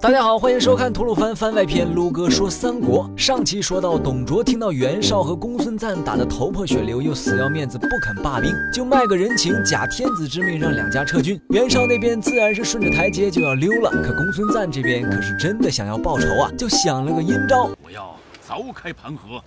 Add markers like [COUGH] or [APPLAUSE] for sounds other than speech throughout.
大家好，欢迎收看吐鲁番番外篇。撸哥说三国，上期说到董卓听到袁绍和公孙瓒打得头破血流，又死要面子不肯罢兵，就卖个人情，假天子之命让两家撤军。袁绍那边自然是顺着台阶就要溜了，可公孙瓒这边可是真的想要报仇啊，就想了个阴招。我要凿开盘河，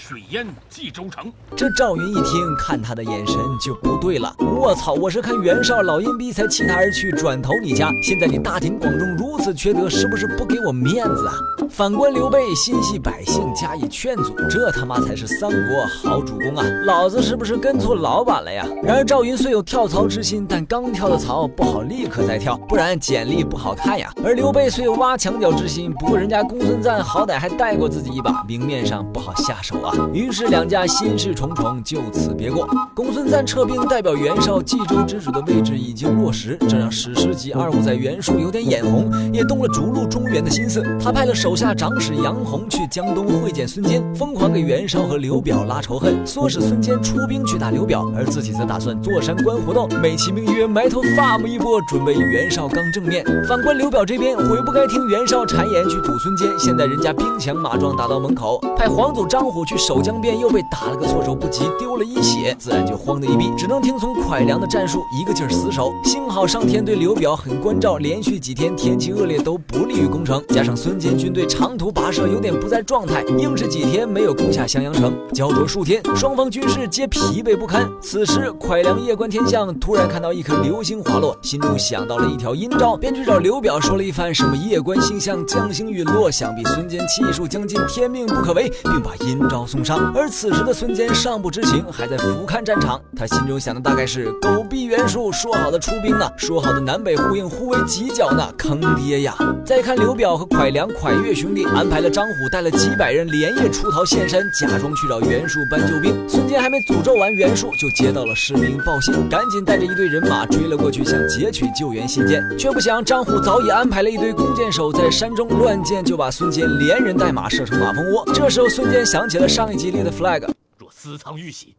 水淹冀州城。这赵云一听，看他的眼神就不对了。我操！我是看袁绍老阴逼才弃他而去，转投你家。现在你大庭广众如此缺德，是不是不给我面子啊？反观刘备，心系百姓，加以劝阻，这他妈才是三国好主公啊！老子是不是跟错老板了呀？然而赵云虽有跳槽之心，但刚跳的槽不好立刻再跳，不然简历不好看呀。而刘备虽有挖墙脚之心，不过人家公孙瓒好歹还带过自己一把，明面上不好下手啊。于是两家心事重重，就此别过。公孙瓒撤兵，代表袁绍冀州之主的位置已经落实，这让史诗级二五仔袁术有点眼红，也动了逐鹿中原的心思。他派了手下长史杨洪去江东会见孙坚，疯狂给袁绍和刘表拉仇恨，唆使孙坚出兵去打刘表，而自己则打算坐山观虎斗，美其名曰埋头 farm 一波，准备与袁绍刚正面。反观刘表这边，悔不该听袁绍谗言去堵孙坚，现在人家兵强马壮打到门口，派皇祖张虎 [LAUGHS] 去守江边，又被打了个措手不及，丢了一血，自然就慌得一逼，只能听从蒯良的战术，一个劲儿死守。幸好上天对刘表很关照，连续几天天气恶劣都不利于攻城，加上孙坚军队长途跋涉，有点不在状态，硬是几天没有攻下襄阳城。焦灼数天，双方军士皆疲惫不堪。此时蒯良夜观天象，突然看到一颗流星滑落，心中想到了一条阴招，便去找刘表说了一番什么夜观星象，将星陨落，想必孙坚气数将尽，天命不可违，并把阴招送上。而此时的孙坚尚不知情，还在俯瞰战场，他心中想的大概是狗逼袁术，说好的出兵呢，说好的南北呼应，互为犄角呢，坑爹呀！再看刘表和蒯良、蒯越兄弟安排了张虎带了几百人连夜出逃现身，假装去找袁术搬救兵。孙坚还没诅咒完袁术，就接到了士兵报信，赶紧带着一队人马追了过去，想截取救援信件，却不想张虎早已安排了一堆弓箭手在山中乱箭，就把孙坚连人带马射成马蜂窝。这时候孙坚想起了上一集立的 flag，若私藏玉玺，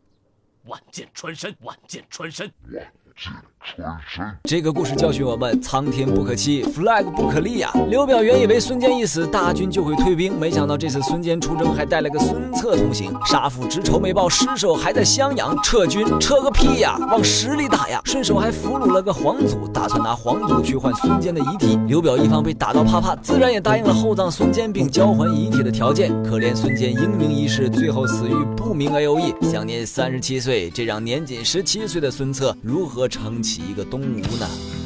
万箭穿身，万箭穿身。这个故事教训我们：苍天不可欺，flag 不可立呀。刘表原以为孙坚一死，大军就会退兵，没想到这次孙坚出征还带了个孙策同行。杀父之仇没报，尸首还在襄阳，撤军撤个屁呀，往死里打呀！顺手还俘虏了个皇祖，打算拿皇祖去换孙坚的遗体。刘表一方被打到怕怕，自然也答应了厚葬孙坚并交还遗体的条件。可怜孙坚英明一世，最后死于不明 A O E，享年三十七岁。这让年仅十七岁的孙策如何撑起一个东吴呢？